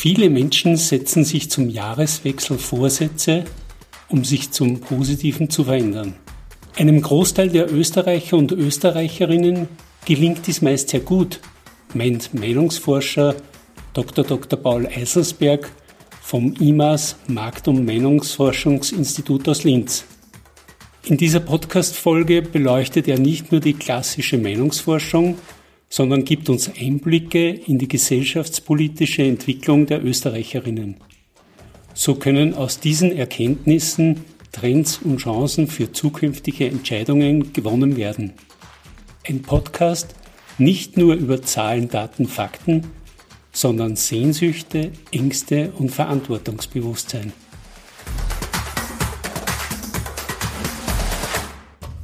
Viele Menschen setzen sich zum Jahreswechsel Vorsätze, um sich zum Positiven zu verändern. Einem Großteil der Österreicher und Österreicherinnen gelingt dies meist sehr gut, meint Meinungsforscher Dr. Dr. Paul Eiselsberg vom IMAS Markt- und Meinungsforschungsinstitut aus Linz. In dieser Podcast-Folge beleuchtet er nicht nur die klassische Meinungsforschung, sondern gibt uns Einblicke in die gesellschaftspolitische Entwicklung der Österreicherinnen. So können aus diesen Erkenntnissen Trends und Chancen für zukünftige Entscheidungen gewonnen werden. Ein Podcast nicht nur über Zahlen, Daten, Fakten, sondern Sehnsüchte, Ängste und Verantwortungsbewusstsein.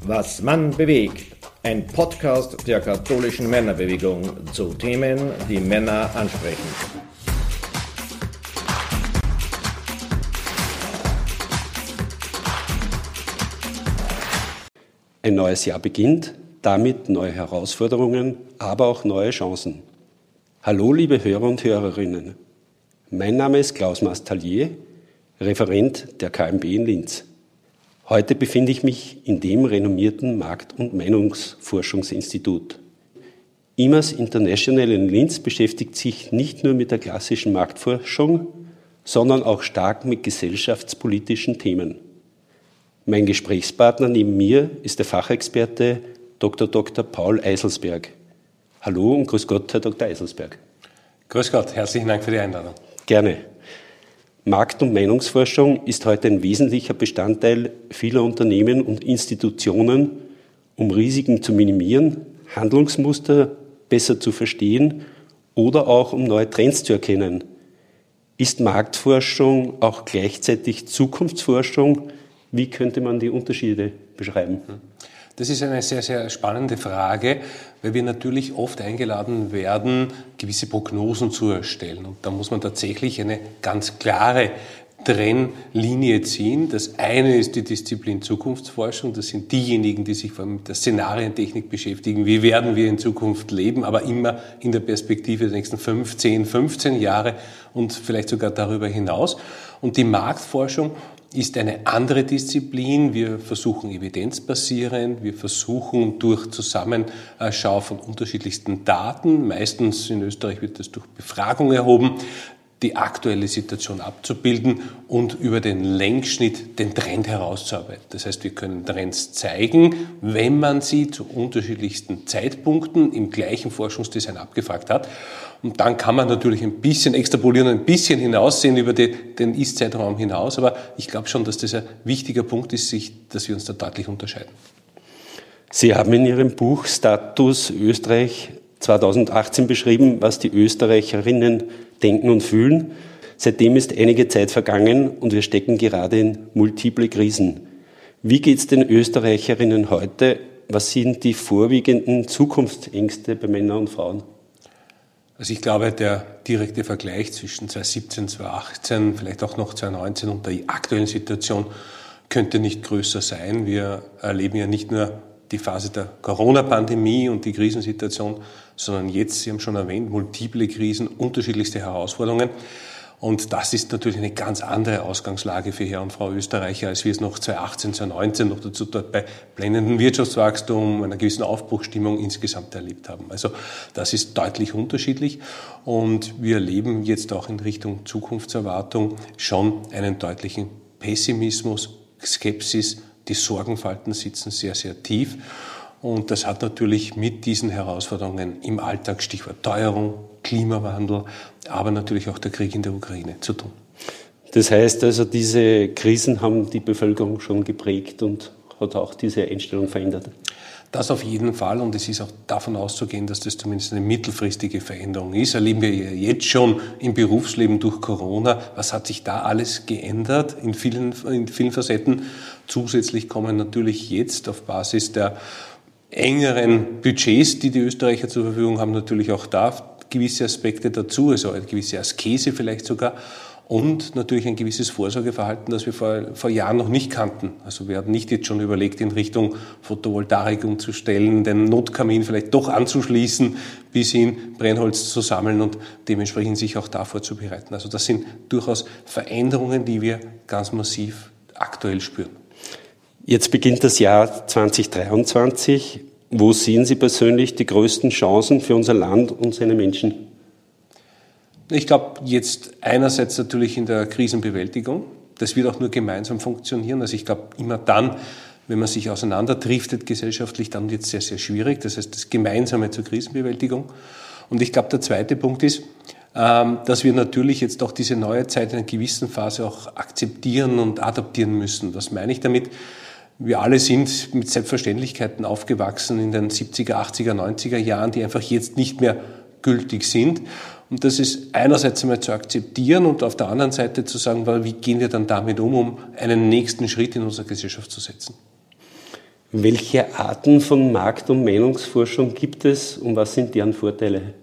Was Mann bewegt. Ein Podcast der katholischen Männerbewegung zu Themen, die Männer ansprechen. Ein neues Jahr beginnt, damit neue Herausforderungen, aber auch neue Chancen. Hallo, liebe Hörer und Hörerinnen. Mein Name ist Klaus Mastalier, Referent der KMB in Linz. Heute befinde ich mich in dem renommierten Markt- und Meinungsforschungsinstitut. IMAS International in Linz beschäftigt sich nicht nur mit der klassischen Marktforschung, sondern auch stark mit gesellschaftspolitischen Themen. Mein Gesprächspartner neben mir ist der Fachexperte Dr. Dr. Paul Eiselsberg. Hallo und grüß Gott, Herr Dr. Eiselsberg. Grüß Gott, herzlichen Dank für die Einladung. Gerne. Markt- und Meinungsforschung ist heute ein wesentlicher Bestandteil vieler Unternehmen und Institutionen, um Risiken zu minimieren, Handlungsmuster besser zu verstehen oder auch um neue Trends zu erkennen. Ist Marktforschung auch gleichzeitig Zukunftsforschung? Wie könnte man die Unterschiede beschreiben? Das ist eine sehr, sehr spannende Frage, weil wir natürlich oft eingeladen werden, gewisse Prognosen zu erstellen. Und da muss man tatsächlich eine ganz klare Trennlinie ziehen. Das eine ist die Disziplin Zukunftsforschung. Das sind diejenigen, die sich vor allem mit der Szenarientechnik beschäftigen. Wie werden wir in Zukunft leben? Aber immer in der Perspektive der nächsten 15, 15 Jahre und vielleicht sogar darüber hinaus. Und die Marktforschung ist eine andere Disziplin. Wir versuchen evidenzbasierend, wir versuchen durch Zusammenschau von unterschiedlichsten Daten, meistens in Österreich wird das durch Befragung erhoben, die aktuelle Situation abzubilden und über den Längsschnitt den Trend herauszuarbeiten. Das heißt, wir können Trends zeigen, wenn man sie zu unterschiedlichsten Zeitpunkten im gleichen Forschungsdesign abgefragt hat. Und dann kann man natürlich ein bisschen extrapolieren, ein bisschen hinaussehen über den, den Ist-Zeitraum hinaus. Aber ich glaube schon, dass das ein wichtiger Punkt ist, dass wir uns da deutlich unterscheiden. Sie haben in Ihrem Buch Status Österreich 2018 beschrieben, was die Österreicherinnen denken und fühlen. Seitdem ist einige Zeit vergangen und wir stecken gerade in multiple Krisen. Wie geht es den Österreicherinnen heute? Was sind die vorwiegenden Zukunftsängste bei Männern und Frauen? Also ich glaube, der direkte Vergleich zwischen 2017, 2018, vielleicht auch noch 2019 und der aktuellen Situation könnte nicht größer sein. Wir erleben ja nicht nur die Phase der Corona-Pandemie und die Krisensituation, sondern jetzt, Sie haben schon erwähnt, multiple Krisen, unterschiedlichste Herausforderungen. Und das ist natürlich eine ganz andere Ausgangslage für Herr und Frau Österreicher, als wir es noch 2018, 2019 noch dazu dort bei blendendem Wirtschaftswachstum, einer gewissen Aufbruchstimmung insgesamt erlebt haben. Also das ist deutlich unterschiedlich und wir erleben jetzt auch in Richtung Zukunftserwartung schon einen deutlichen Pessimismus, Skepsis, die Sorgenfalten sitzen sehr, sehr tief. Und das hat natürlich mit diesen Herausforderungen im Alltag, Stichwort Teuerung, Klimawandel, aber natürlich auch der Krieg in der Ukraine zu tun. Das heißt also, diese Krisen haben die Bevölkerung schon geprägt und hat auch diese Einstellung verändert. Das auf jeden Fall und es ist auch davon auszugehen, dass das zumindest eine mittelfristige Veränderung ist. Erleben wir ja jetzt schon im Berufsleben durch Corona. Was hat sich da alles geändert in vielen, in vielen Facetten? Zusätzlich kommen natürlich jetzt auf Basis der engeren Budgets, die die Österreicher zur Verfügung haben, natürlich auch da gewisse Aspekte dazu, also eine gewisse Askese vielleicht sogar. Und natürlich ein gewisses Vorsorgeverhalten, das wir vor, vor Jahren noch nicht kannten. Also wir hatten nicht jetzt schon überlegt, in Richtung Photovoltaik umzustellen, den Notkamin vielleicht doch anzuschließen, bis hin Brennholz zu sammeln und dementsprechend sich auch da vorzubereiten. Also das sind durchaus Veränderungen, die wir ganz massiv aktuell spüren. Jetzt beginnt das Jahr 2023. Wo sehen Sie persönlich die größten Chancen für unser Land und seine Menschen? Ich glaube, jetzt einerseits natürlich in der Krisenbewältigung. Das wird auch nur gemeinsam funktionieren. Also ich glaube, immer dann, wenn man sich auseinanderdriftet gesellschaftlich, dann wird es sehr, sehr schwierig. Das heißt, das Gemeinsame zur Krisenbewältigung. Und ich glaube, der zweite Punkt ist, ähm, dass wir natürlich jetzt auch diese neue Zeit in einer gewissen Phase auch akzeptieren und adaptieren müssen. Was meine ich damit? Wir alle sind mit Selbstverständlichkeiten aufgewachsen in den 70er, 80er, 90er Jahren, die einfach jetzt nicht mehr gültig sind. Und das ist einerseits einmal zu akzeptieren und auf der anderen Seite zu sagen, wie gehen wir dann damit um, um einen nächsten Schritt in unserer Gesellschaft zu setzen. Welche Arten von Markt- und Meinungsforschung gibt es und was sind deren Vorteile?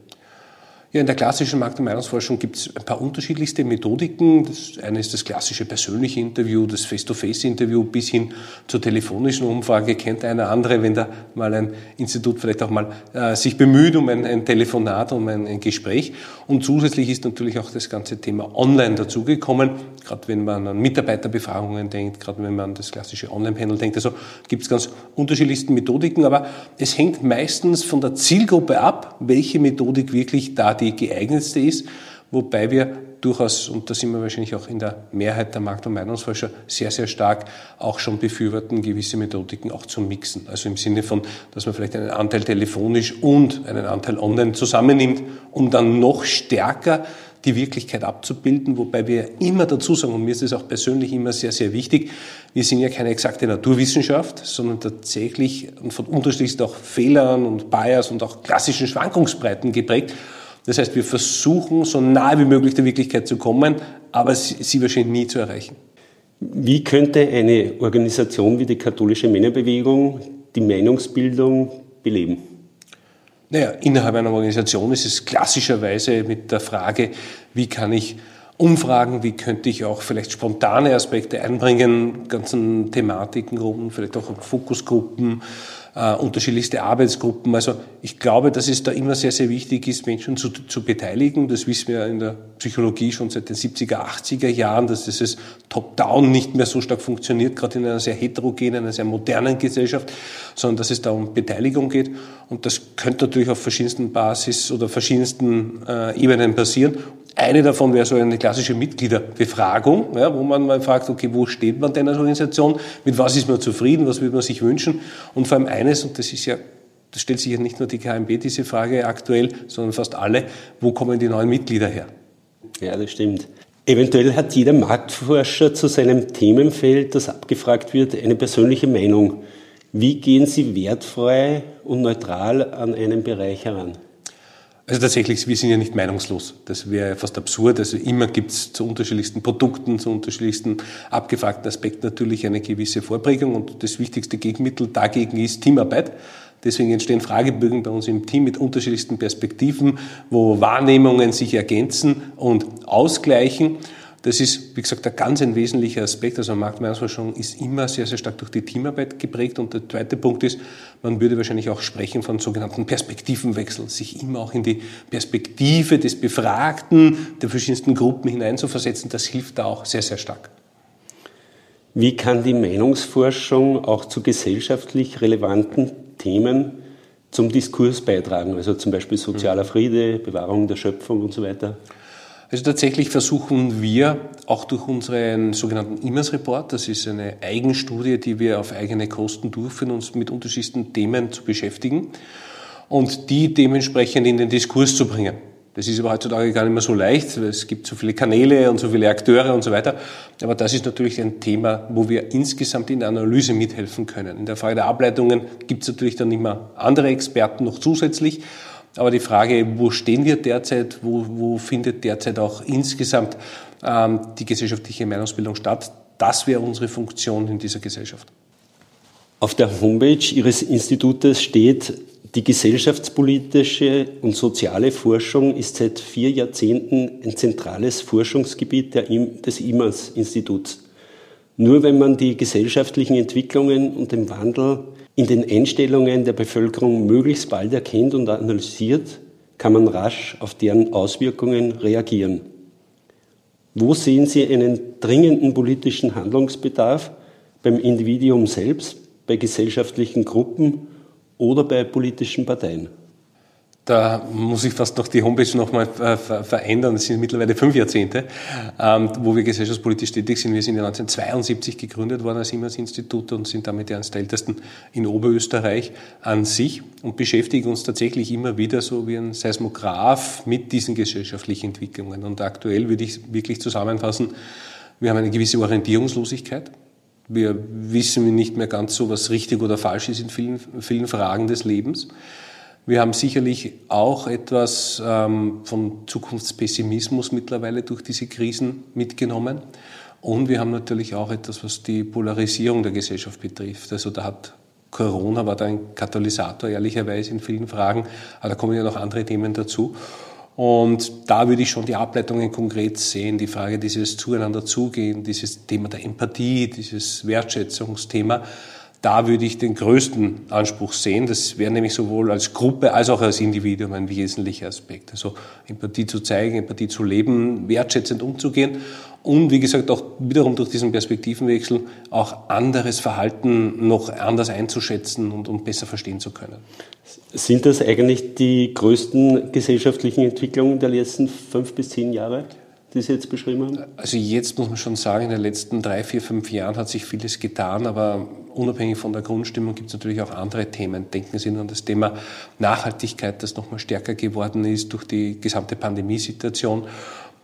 Ja, in der klassischen Markt- und Meinungsforschung gibt es ein paar unterschiedlichste Methodiken. Das eine ist das klassische persönliche Interview, das Face-to-Face-Interview bis hin zur telefonischen Umfrage. Kennt einer andere, wenn da mal ein Institut vielleicht auch mal äh, sich bemüht um ein, ein Telefonat, um ein, ein, Gespräch. Und zusätzlich ist natürlich auch das ganze Thema Online dazugekommen. Gerade wenn man an Mitarbeiterbefragungen denkt, gerade wenn man an das klassische Online-Panel denkt. Also gibt es ganz unterschiedlichste Methodiken, aber es hängt meistens von der Zielgruppe ab, welche Methodik wirklich da die geeignetste ist, wobei wir durchaus, und da sind wir wahrscheinlich auch in der Mehrheit der Markt- und Meinungsforscher sehr, sehr stark auch schon befürworten, gewisse Methodiken auch zu mixen. Also im Sinne von, dass man vielleicht einen Anteil telefonisch und einen Anteil online zusammennimmt, um dann noch stärker die Wirklichkeit abzubilden, wobei wir immer dazu sagen, und mir ist es auch persönlich immer sehr, sehr wichtig, wir sind ja keine exakte Naturwissenschaft, sondern tatsächlich von unterschiedlichsten auch Fehlern und Bias und auch klassischen Schwankungsbreiten geprägt. Das heißt, wir versuchen, so nahe wie möglich der Wirklichkeit zu kommen, aber sie wahrscheinlich nie zu erreichen. Wie könnte eine Organisation wie die katholische Männerbewegung die Meinungsbildung beleben? Naja, innerhalb einer Organisation ist es klassischerweise mit der Frage, wie kann ich Umfragen, wie könnte ich auch vielleicht spontane Aspekte einbringen, ganzen Thematikengruppen, vielleicht auch Fokusgruppen, äh, unterschiedlichste Arbeitsgruppen. Also ich glaube, dass es da immer sehr, sehr wichtig ist, Menschen zu, zu beteiligen. Das wissen wir in der Psychologie schon seit den 70er, 80er Jahren, dass dieses Top-Down nicht mehr so stark funktioniert, gerade in einer sehr heterogenen, einer sehr modernen Gesellschaft, sondern dass es da um Beteiligung geht. Und das könnte natürlich auf verschiedensten Basis oder verschiedensten äh, Ebenen passieren. Eine davon wäre so eine klassische Mitgliederbefragung, ja, wo man mal fragt, okay, wo steht man denn als Organisation, mit was ist man zufrieden, was würde man sich wünschen und vor allem eines, und das ist ja, das stellt sich ja nicht nur die KMB diese Frage aktuell, sondern fast alle, wo kommen die neuen Mitglieder her? Ja, das stimmt. Eventuell hat jeder Marktforscher zu seinem Themenfeld, das abgefragt wird, eine persönliche Meinung. Wie gehen Sie wertfrei und neutral an einen Bereich heran? Also tatsächlich, wir sind ja nicht meinungslos. Das wäre fast absurd. Also immer gibt es zu unterschiedlichsten Produkten, zu unterschiedlichsten abgefragten Aspekten natürlich eine gewisse Vorprägung und das wichtigste Gegenmittel dagegen ist Teamarbeit. Deswegen entstehen Fragebögen bei uns im Team mit unterschiedlichsten Perspektiven, wo Wahrnehmungen sich ergänzen und ausgleichen. Das ist, wie gesagt, ein ganz ein wesentlicher Aspekt. Also Marktmeinungsforschung ist immer sehr, sehr stark durch die Teamarbeit geprägt. Und der zweite Punkt ist, man würde wahrscheinlich auch sprechen von sogenannten Perspektivenwechsel, sich immer auch in die Perspektive des Befragten der verschiedensten Gruppen hineinzuversetzen. Das hilft da auch sehr, sehr stark. Wie kann die Meinungsforschung auch zu gesellschaftlich relevanten Themen zum Diskurs beitragen? Also zum Beispiel sozialer Friede, Bewahrung der Schöpfung und so weiter? Also tatsächlich versuchen wir auch durch unseren sogenannten Immers Report, das ist eine Eigenstudie, die wir auf eigene Kosten durchführen, uns mit unterschiedlichsten Themen zu beschäftigen und die dementsprechend in den Diskurs zu bringen. Das ist aber heutzutage gar nicht mehr so leicht, weil es gibt so viele Kanäle und so viele Akteure und so weiter. Aber das ist natürlich ein Thema, wo wir insgesamt in der Analyse mithelfen können. In der Frage der Ableitungen gibt es natürlich dann immer andere Experten noch zusätzlich. Aber die Frage, wo stehen wir derzeit, wo, wo findet derzeit auch insgesamt ähm, die gesellschaftliche Meinungsbildung statt, das wäre unsere Funktion in dieser Gesellschaft. Auf der Homepage Ihres Institutes steht, Die gesellschaftspolitische und soziale Forschung ist seit vier Jahrzehnten ein zentrales Forschungsgebiet des IMAS-Instituts. Nur wenn man die gesellschaftlichen Entwicklungen und den Wandel in den Einstellungen der Bevölkerung möglichst bald erkennt und analysiert, kann man rasch auf deren Auswirkungen reagieren. Wo sehen Sie einen dringenden politischen Handlungsbedarf beim Individuum selbst, bei gesellschaftlichen Gruppen oder bei politischen Parteien? Da muss ich fast noch die Homepage nochmal äh, verändern. Das sind mittlerweile fünf Jahrzehnte, ähm, wo wir gesellschaftspolitisch tätig sind. Wir sind ja 1972 gegründet worden als Siemens-Institut und sind damit eines der ältesten in Oberösterreich an sich und beschäftigen uns tatsächlich immer wieder so wie ein Seismograph mit diesen gesellschaftlichen Entwicklungen. Und aktuell würde ich wirklich zusammenfassen, wir haben eine gewisse Orientierungslosigkeit. Wir wissen nicht mehr ganz so, was richtig oder falsch ist in vielen, vielen Fragen des Lebens. Wir haben sicherlich auch etwas ähm, von Zukunftspessimismus mittlerweile durch diese Krisen mitgenommen. Und wir haben natürlich auch etwas, was die Polarisierung der Gesellschaft betrifft. Also da hat Corona war da ein Katalysator, ehrlicherweise in vielen Fragen, aber da kommen ja noch andere Themen dazu. Und da würde ich schon die Ableitungen konkret sehen, die Frage dieses Zueinander zugehen, dieses Thema der Empathie, dieses Wertschätzungsthema. Da würde ich den größten Anspruch sehen. Das wäre nämlich sowohl als Gruppe als auch als Individuum ein wesentlicher Aspekt. Also Empathie zu zeigen, Empathie zu leben, wertschätzend umzugehen und wie gesagt auch wiederum durch diesen Perspektivenwechsel auch anderes Verhalten noch anders einzuschätzen und, und besser verstehen zu können. Sind das eigentlich die größten gesellschaftlichen Entwicklungen der letzten fünf bis zehn Jahre? die Sie jetzt beschrieben haben? Also jetzt muss man schon sagen, in den letzten drei, vier, fünf Jahren hat sich vieles getan, aber unabhängig von der Grundstimmung gibt es natürlich auch andere Themen. Denken Sie nur an das Thema Nachhaltigkeit, das nochmal stärker geworden ist durch die gesamte Pandemiesituation.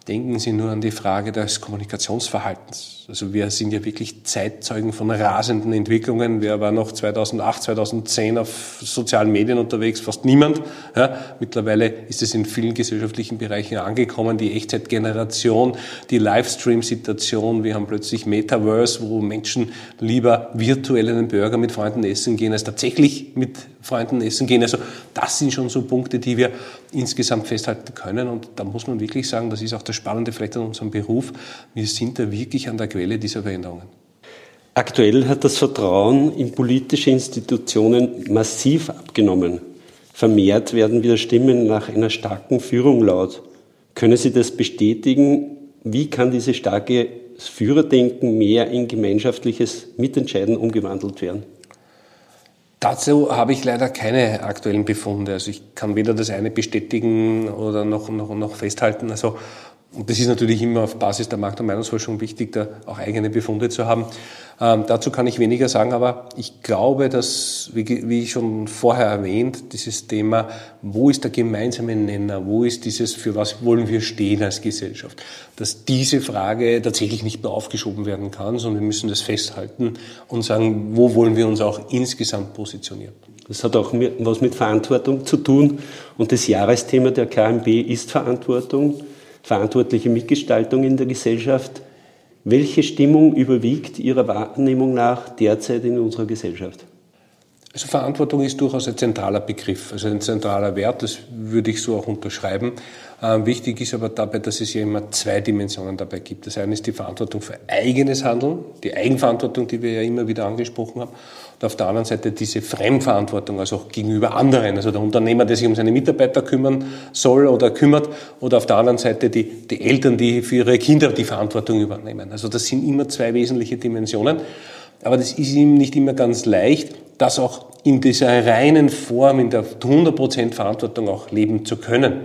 Denken Sie nur an die Frage des Kommunikationsverhaltens. Also wir sind ja wirklich Zeitzeugen von rasenden Entwicklungen. Wer war noch 2008, 2010 auf sozialen Medien unterwegs? Fast niemand. Ja, mittlerweile ist es in vielen gesellschaftlichen Bereichen angekommen. Die Echtzeitgeneration, die Livestream-Situation. Wir haben plötzlich Metaverse, wo Menschen lieber virtuell einen Burger mit Freunden essen gehen, als tatsächlich mit Freunden essen gehen. Also das sind schon so Punkte, die wir insgesamt festhalten können. Und da muss man wirklich sagen, das ist auch das Spannende vielleicht an unserem Beruf. Wir sind da wirklich an der Quelle dieser Veränderungen. Aktuell hat das Vertrauen in politische Institutionen massiv abgenommen. Vermehrt werden wieder Stimmen nach einer starken Führung laut. Können Sie das bestätigen? Wie kann diese starke Führerdenken mehr in gemeinschaftliches Mitentscheiden umgewandelt werden? Dazu habe ich leider keine aktuellen Befunde. Also ich kann weder das eine bestätigen oder noch, noch, noch festhalten. Also und das ist natürlich immer auf Basis der Markt- und Meinungsforschung wichtig, da auch eigene Befunde zu haben. Ähm, dazu kann ich weniger sagen, aber ich glaube, dass, wie, wie schon vorher erwähnt, dieses Thema, wo ist der gemeinsame Nenner, wo ist dieses, für was wollen wir stehen als Gesellschaft, dass diese Frage tatsächlich nicht mehr aufgeschoben werden kann, sondern wir müssen das festhalten und sagen, wo wollen wir uns auch insgesamt positionieren. Das hat auch was mit Verantwortung zu tun und das Jahresthema der KMB ist Verantwortung verantwortliche Mitgestaltung in der Gesellschaft. Welche Stimmung überwiegt Ihrer Wahrnehmung nach derzeit in unserer Gesellschaft? Also Verantwortung ist durchaus ein zentraler Begriff, also ein zentraler Wert, das würde ich so auch unterschreiben. Ähm, wichtig ist aber dabei, dass es ja immer zwei Dimensionen dabei gibt. Das eine ist die Verantwortung für eigenes Handeln, die Eigenverantwortung, die wir ja immer wieder angesprochen haben. Und auf der anderen Seite diese Fremdverantwortung, also auch gegenüber anderen, also der Unternehmer, der sich um seine Mitarbeiter kümmern soll oder kümmert, oder auf der anderen Seite die, die Eltern, die für ihre Kinder die Verantwortung übernehmen. Also das sind immer zwei wesentliche Dimensionen. Aber das ist ihm nicht immer ganz leicht, das auch in dieser reinen Form, in der 100% Verantwortung auch leben zu können.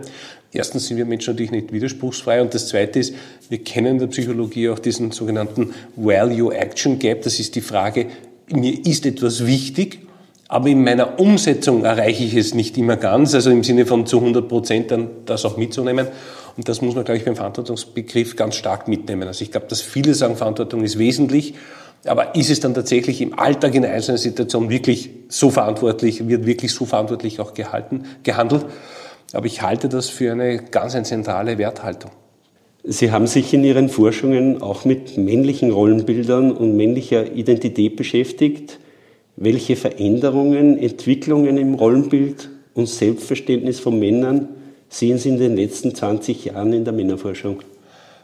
Erstens sind wir Menschen natürlich nicht widerspruchsfrei und das Zweite ist, wir kennen in der Psychologie auch diesen sogenannten Value-Action-Gap. Das ist die Frage, mir ist etwas wichtig, aber in meiner Umsetzung erreiche ich es nicht immer ganz, also im Sinne von zu 100 Prozent dann das auch mitzunehmen. Und das muss man, glaube ich, beim Verantwortungsbegriff ganz stark mitnehmen. Also ich glaube, dass viele sagen, Verantwortung ist wesentlich, aber ist es dann tatsächlich im Alltag in einzelnen Situationen wirklich so verantwortlich, wird wirklich so verantwortlich auch gehalten, gehandelt? Aber ich halte das für eine ganz eine zentrale Werthaltung. Sie haben sich in Ihren Forschungen auch mit männlichen Rollenbildern und männlicher Identität beschäftigt. welche Veränderungen, Entwicklungen im Rollenbild und Selbstverständnis von Männern sehen Sie in den letzten 20 Jahren in der Männerforschung?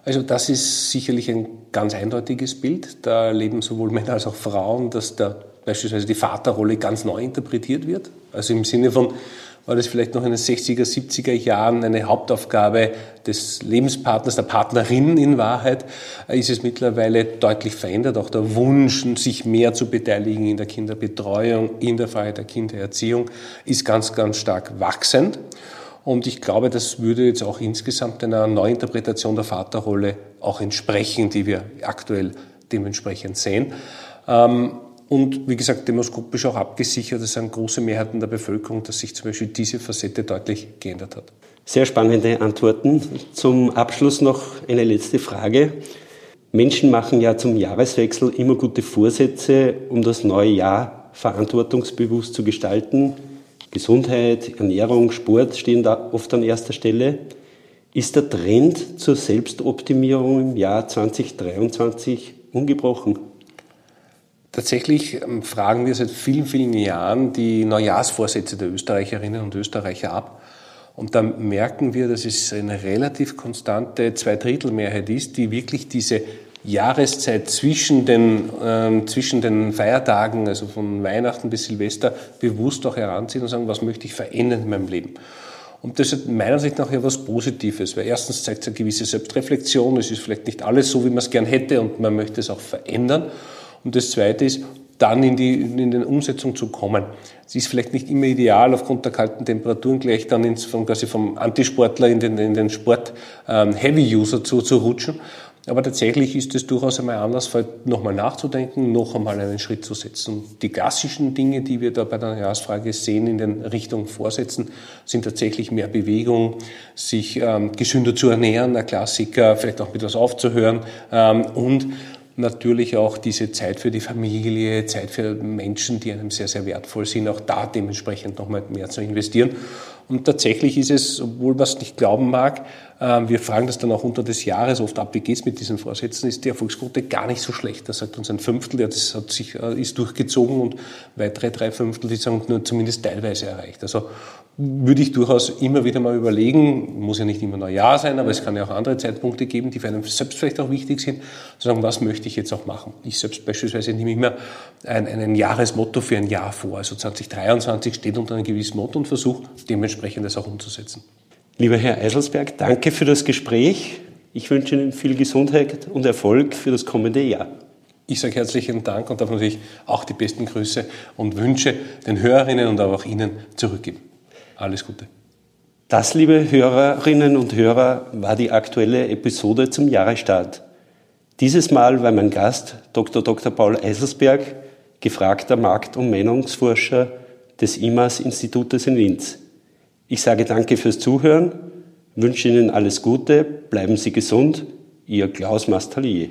Also das ist sicherlich ein ganz eindeutiges Bild. Da erleben sowohl Männer als auch Frauen, dass da beispielsweise die Vaterrolle ganz neu interpretiert wird. Also im Sinne von, war das vielleicht noch in den 60er, 70er Jahren eine Hauptaufgabe des Lebenspartners, der Partnerin in Wahrheit, ist es mittlerweile deutlich verändert. Auch der Wunsch, sich mehr zu beteiligen in der Kinderbetreuung, in der Frage der Kindererziehung, ist ganz, ganz stark wachsend. Und ich glaube, das würde jetzt auch insgesamt einer Neuinterpretation der Vaterrolle auch entsprechen, die wir aktuell dementsprechend sehen. Ähm, und wie gesagt, demoskopisch auch abgesichert, es sind große Mehrheiten der Bevölkerung, dass sich zum Beispiel diese Facette deutlich geändert hat. Sehr spannende Antworten. Zum Abschluss noch eine letzte Frage. Menschen machen ja zum Jahreswechsel immer gute Vorsätze, um das neue Jahr verantwortungsbewusst zu gestalten. Gesundheit, Ernährung, Sport stehen da oft an erster Stelle. Ist der Trend zur Selbstoptimierung im Jahr 2023 ungebrochen? Tatsächlich ähm, fragen wir seit vielen, vielen Jahren die Neujahrsvorsätze der Österreicherinnen und Österreicher ab. Und da merken wir, dass es eine relativ konstante Zweidrittelmehrheit ist, die wirklich diese Jahreszeit zwischen den, äh, zwischen den Feiertagen, also von Weihnachten bis Silvester, bewusst auch heranziehen und sagen, was möchte ich verändern in meinem Leben. Und das ist meiner Sicht nach ja was Positives, weil erstens zeigt es eine gewisse Selbstreflexion, es ist vielleicht nicht alles so, wie man es gern hätte und man möchte es auch verändern. Und das Zweite ist, dann in die, in die Umsetzung zu kommen. Es ist vielleicht nicht immer ideal, aufgrund der kalten Temperaturen gleich dann ins, von, quasi vom Antisportler in den, in den Sport-Heavy-User ähm, zu, zu rutschen. Aber tatsächlich ist es durchaus einmal anders, nochmal nachzudenken, noch einmal einen Schritt zu setzen. Die klassischen Dinge, die wir da bei der Jahresfrage sehen in den Richtungen Vorsätzen, sind tatsächlich mehr Bewegung, sich ähm, gesünder zu ernähren, ein Klassiker, vielleicht auch mit was aufzuhören ähm, und natürlich auch diese Zeit für die Familie, Zeit für Menschen, die einem sehr, sehr wertvoll sind, auch da dementsprechend nochmal mehr zu investieren. Und tatsächlich ist es, obwohl man es nicht glauben mag, ähm, wir fragen das dann auch unter des Jahres oft ab, wie geht's mit diesen Vorsätzen, ist die Erfolgsquote gar nicht so schlecht. Da sagt uns ein Fünftel, ja, das hat sich, äh, ist durchgezogen und weitere drei Fünftel, die sagen nur zumindest teilweise erreicht. Also würde ich durchaus immer wieder mal überlegen, muss ja nicht immer Neujahr sein, aber es kann ja auch andere Zeitpunkte geben, die für einen selbst vielleicht auch wichtig sind, zu sagen, was möchte ich jetzt auch machen. Ich selbst beispielsweise nehme immer ein, ein Jahresmotto für ein Jahr vor. Also 2023 steht unter einem gewissen Motto und versuche dementsprechend das auch umzusetzen. Lieber Herr Eiselsberg, danke für das Gespräch. Ich wünsche Ihnen viel Gesundheit und Erfolg für das kommende Jahr. Ich sage herzlichen Dank und darf natürlich auch die besten Grüße und Wünsche den Hörerinnen und auch Ihnen zurückgeben. Alles Gute. Das, liebe Hörerinnen und Hörer, war die aktuelle Episode zum Jahresstart. Dieses Mal war mein Gast Dr. Dr. Paul Eiselsberg, gefragter Markt- und Meinungsforscher des IMAS-Institutes in Linz. Ich sage danke fürs Zuhören, wünsche Ihnen alles Gute, bleiben Sie gesund, Ihr Klaus Mastalier.